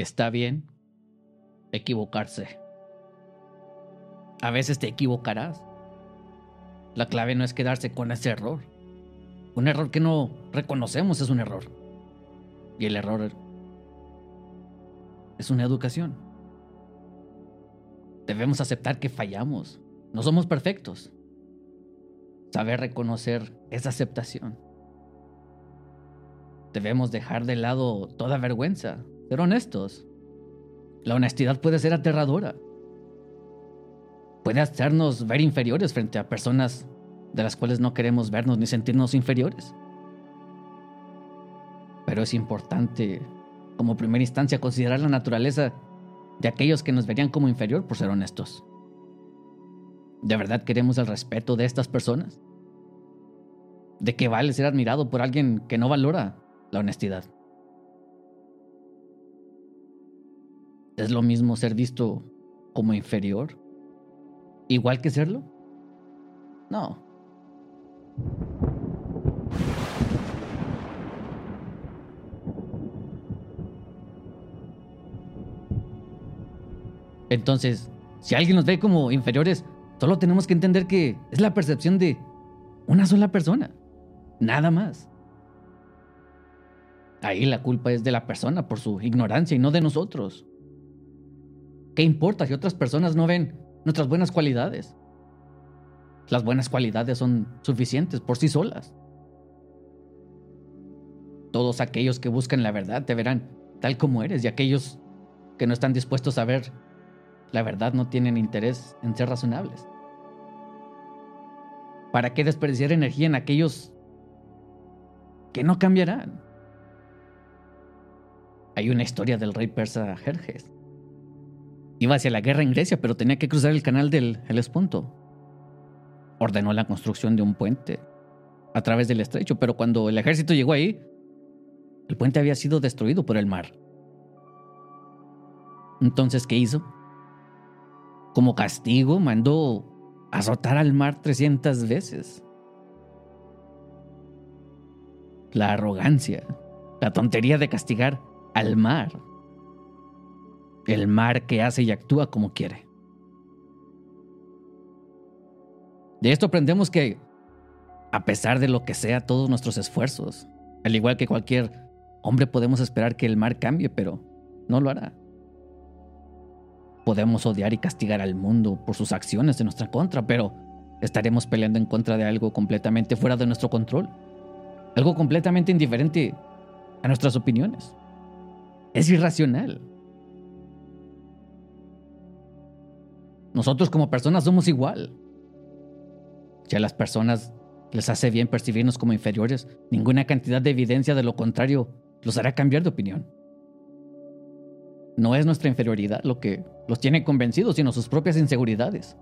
Está bien equivocarse. A veces te equivocarás. La clave no es quedarse con ese error. Un error que no reconocemos es un error. Y el error es una educación. Debemos aceptar que fallamos. No somos perfectos. Saber reconocer esa aceptación. Debemos dejar de lado toda vergüenza, ser honestos. La honestidad puede ser aterradora. Puede hacernos ver inferiores frente a personas de las cuales no queremos vernos ni sentirnos inferiores. Pero es importante, como primera instancia, considerar la naturaleza de aquellos que nos verían como inferior por ser honestos. ¿De verdad queremos el respeto de estas personas? ¿De qué vale ser admirado por alguien que no valora la honestidad? ¿Es lo mismo ser visto como inferior? ¿Igual que serlo? No. Entonces, si alguien nos ve como inferiores, solo tenemos que entender que es la percepción de una sola persona. Nada más. Ahí la culpa es de la persona por su ignorancia y no de nosotros. ¿Qué importa si otras personas no ven nuestras buenas cualidades? Las buenas cualidades son suficientes por sí solas. Todos aquellos que buscan la verdad te verán tal como eres y aquellos que no están dispuestos a ver la verdad no tienen interés en ser razonables. ¿Para qué desperdiciar energía en aquellos que no cambiarán? Hay una historia del rey persa Jerjes. Iba hacia la guerra en Grecia, pero tenía que cruzar el canal del Helesponto. Ordenó la construcción de un puente a través del estrecho, pero cuando el ejército llegó ahí, el puente había sido destruido por el mar. Entonces, ¿qué hizo? Como castigo, mandó azotar al mar 300 veces. La arrogancia, la tontería de castigar al mar. El mar que hace y actúa como quiere. De esto aprendemos que, a pesar de lo que sea todos nuestros esfuerzos, al igual que cualquier hombre podemos esperar que el mar cambie, pero no lo hará. Podemos odiar y castigar al mundo por sus acciones en nuestra contra, pero estaremos peleando en contra de algo completamente fuera de nuestro control. Algo completamente indiferente a nuestras opiniones. Es irracional. Nosotros como personas somos igual. Si a las personas les hace bien percibirnos como inferiores, ninguna cantidad de evidencia de lo contrario los hará cambiar de opinión. No es nuestra inferioridad lo que los tiene convencidos, sino sus propias inseguridades.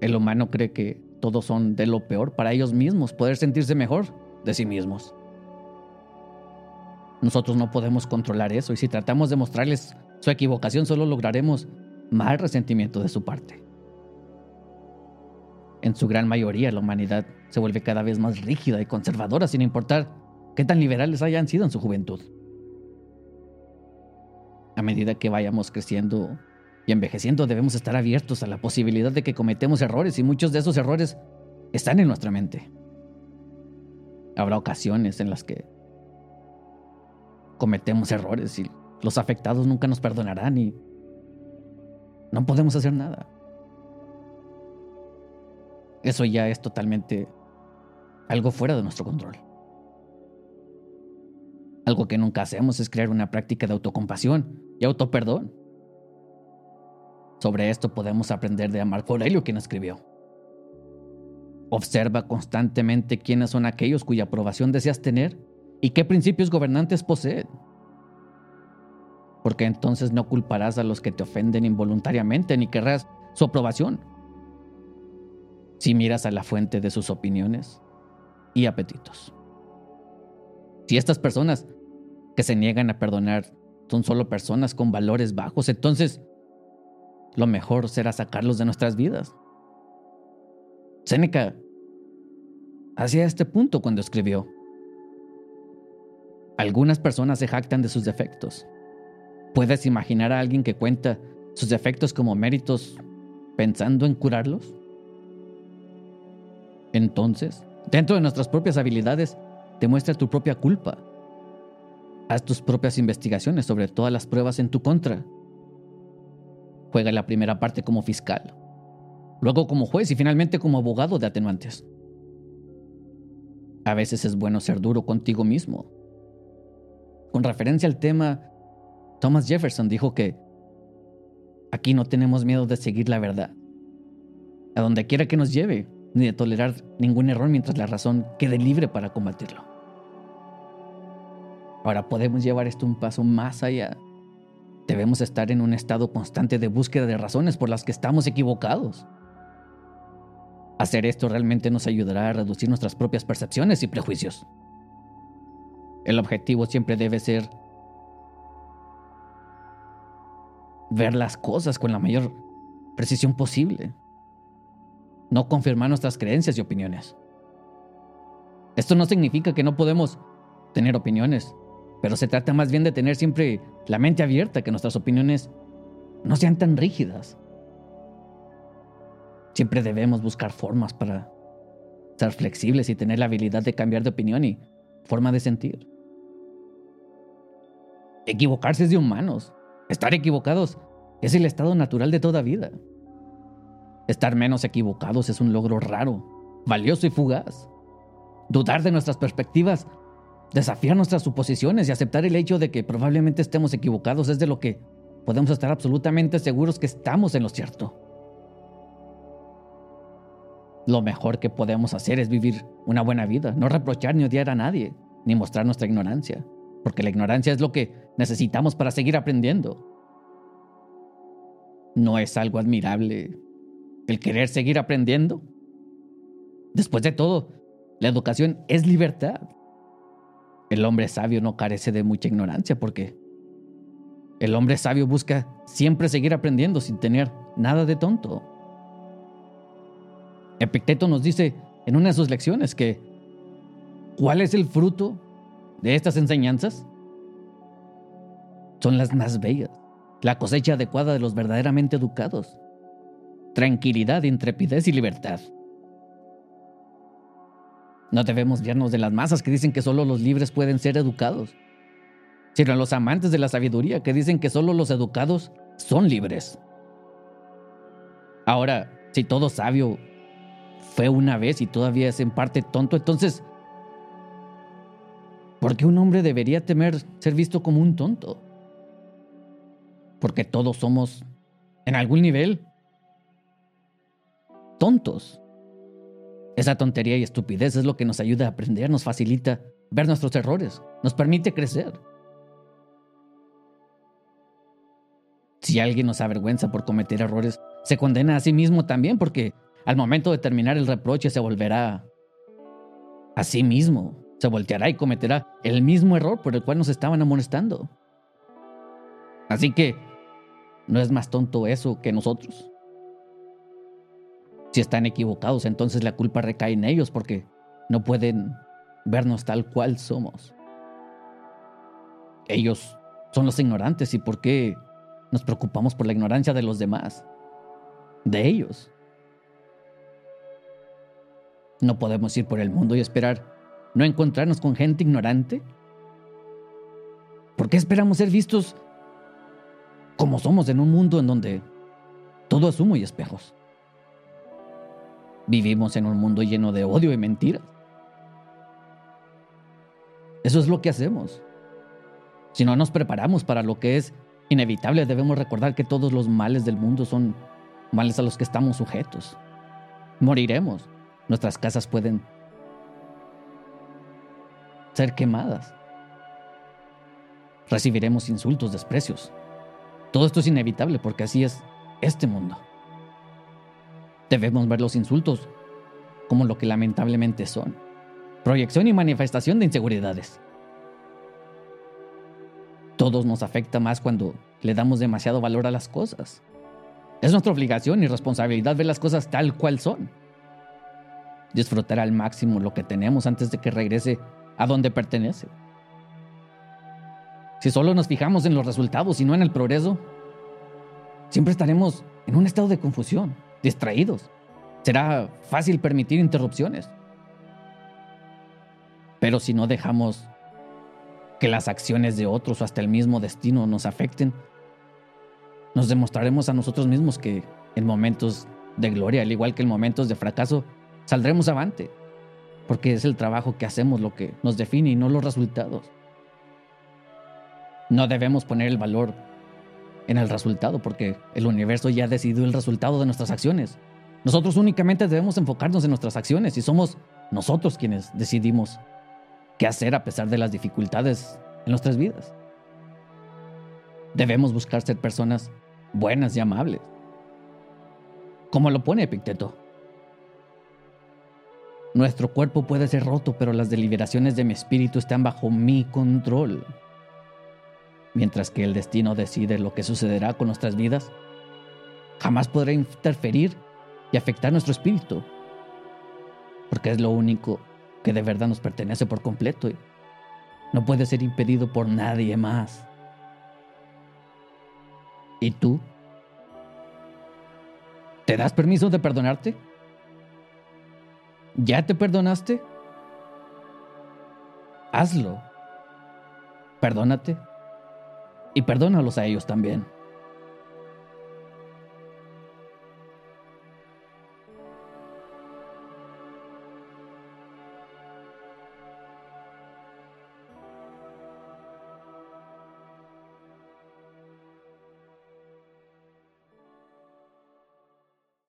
El humano cree que todos son de lo peor para ellos mismos, poder sentirse mejor de sí mismos. Nosotros no podemos controlar eso y si tratamos de mostrarles su equivocación solo lograremos más resentimiento de su parte. En su gran mayoría la humanidad se vuelve cada vez más rígida y conservadora sin importar qué tan liberales hayan sido en su juventud. A medida que vayamos creciendo y envejeciendo debemos estar abiertos a la posibilidad de que cometemos errores y muchos de esos errores están en nuestra mente. Habrá ocasiones en las que cometemos errores y los afectados nunca nos perdonarán y no podemos hacer nada. Eso ya es totalmente algo fuera de nuestro control. Algo que nunca hacemos es crear una práctica de autocompasión y autoperdón. Sobre esto podemos aprender de Marco Aurelio, quien escribió. Observa constantemente quiénes son aquellos cuya aprobación deseas tener y qué principios gobernantes poseen. Porque entonces no culparás a los que te ofenden involuntariamente ni querrás su aprobación. Si miras a la fuente de sus opiniones y apetitos. Si estas personas que se niegan a perdonar son solo personas con valores bajos, entonces lo mejor será sacarlos de nuestras vidas. Séneca hacía este punto cuando escribió, algunas personas se jactan de sus defectos, ¿Puedes imaginar a alguien que cuenta sus defectos como méritos pensando en curarlos? Entonces, dentro de nuestras propias habilidades, demuestra tu propia culpa. Haz tus propias investigaciones sobre todas las pruebas en tu contra. Juega la primera parte como fiscal, luego como juez y finalmente como abogado de atenuantes. A veces es bueno ser duro contigo mismo. Con referencia al tema, Thomas Jefferson dijo que aquí no tenemos miedo de seguir la verdad, a donde quiera que nos lleve, ni de tolerar ningún error mientras la razón quede libre para combatirlo. Ahora podemos llevar esto un paso más allá. Debemos estar en un estado constante de búsqueda de razones por las que estamos equivocados. Hacer esto realmente nos ayudará a reducir nuestras propias percepciones y prejuicios. El objetivo siempre debe ser ver las cosas con la mayor precisión posible no confirmar nuestras creencias y opiniones. Esto no significa que no podemos tener opiniones, pero se trata más bien de tener siempre la mente abierta, que nuestras opiniones no sean tan rígidas. Siempre debemos buscar formas para ser flexibles y tener la habilidad de cambiar de opinión y forma de sentir. Equivocarse es de humanos. Estar equivocados es el estado natural de toda vida. Estar menos equivocados es un logro raro, valioso y fugaz. Dudar de nuestras perspectivas, desafiar nuestras suposiciones y aceptar el hecho de que probablemente estemos equivocados es de lo que podemos estar absolutamente seguros que estamos en lo cierto. Lo mejor que podemos hacer es vivir una buena vida, no reprochar ni odiar a nadie, ni mostrar nuestra ignorancia, porque la ignorancia es lo que necesitamos para seguir aprendiendo. No es algo admirable el querer seguir aprendiendo. Después de todo, la educación es libertad. El hombre sabio no carece de mucha ignorancia porque el hombre sabio busca siempre seguir aprendiendo sin tener nada de tonto. Epicteto nos dice en una de sus lecciones que ¿cuál es el fruto de estas enseñanzas? Son las más bellas, la cosecha adecuada de los verdaderamente educados tranquilidad, intrepidez y libertad. No debemos guiarnos de las masas que dicen que solo los libres pueden ser educados, sino a los amantes de la sabiduría que dicen que solo los educados son libres. Ahora, si todo sabio fue una vez y todavía es en parte tonto, entonces, ¿por qué un hombre debería temer ser visto como un tonto? Porque todos somos, en algún nivel, tontos. Esa tontería y estupidez es lo que nos ayuda a aprender, nos facilita ver nuestros errores, nos permite crecer. Si alguien nos avergüenza por cometer errores, se condena a sí mismo también porque al momento de terminar el reproche se volverá a sí mismo, se volteará y cometerá el mismo error por el cual nos estaban amonestando. Así que no es más tonto eso que nosotros. Si están equivocados, entonces la culpa recae en ellos porque no pueden vernos tal cual somos. Ellos son los ignorantes y por qué nos preocupamos por la ignorancia de los demás, de ellos. No podemos ir por el mundo y esperar no encontrarnos con gente ignorante. ¿Por qué esperamos ser vistos como somos en un mundo en donde todo es humo y espejos? Vivimos en un mundo lleno de odio y mentiras. Eso es lo que hacemos. Si no nos preparamos para lo que es inevitable, debemos recordar que todos los males del mundo son males a los que estamos sujetos. Moriremos. Nuestras casas pueden ser quemadas. Recibiremos insultos, desprecios. Todo esto es inevitable porque así es este mundo. Debemos ver los insultos como lo que lamentablemente son. Proyección y manifestación de inseguridades. Todos nos afecta más cuando le damos demasiado valor a las cosas. Es nuestra obligación y responsabilidad ver las cosas tal cual son. Disfrutar al máximo lo que tenemos antes de que regrese a donde pertenece. si solo nos fijamos en los resultados y no en el progreso, siempre estaremos en un estado de confusión, distraídos. Será fácil permitir interrupciones. Pero si no dejamos que las acciones de otros o hasta el mismo destino nos afecten, nos demostraremos a nosotros mismos que en momentos de gloria, al igual que en momentos de fracaso, saldremos avante, porque es el trabajo que hacemos lo que nos define y no los resultados. No debemos poner el valor en el resultado, porque el universo ya ha decidido el resultado de nuestras acciones. Nosotros únicamente debemos enfocarnos en nuestras acciones y somos nosotros quienes decidimos qué hacer a pesar de las dificultades en nuestras vidas. Debemos buscar ser personas buenas y amables. Como lo pone Epicteto. Nuestro cuerpo puede ser roto, pero las deliberaciones de mi espíritu están bajo mi control. Mientras que el destino decide lo que sucederá con nuestras vidas, jamás podrá interferir y afectar nuestro espíritu, porque es lo único que de verdad nos pertenece por completo y no puede ser impedido por nadie más. ¿Y tú? ¿Te das permiso de perdonarte? ¿Ya te perdonaste? Hazlo. Perdónate y perdónalos a ellos también.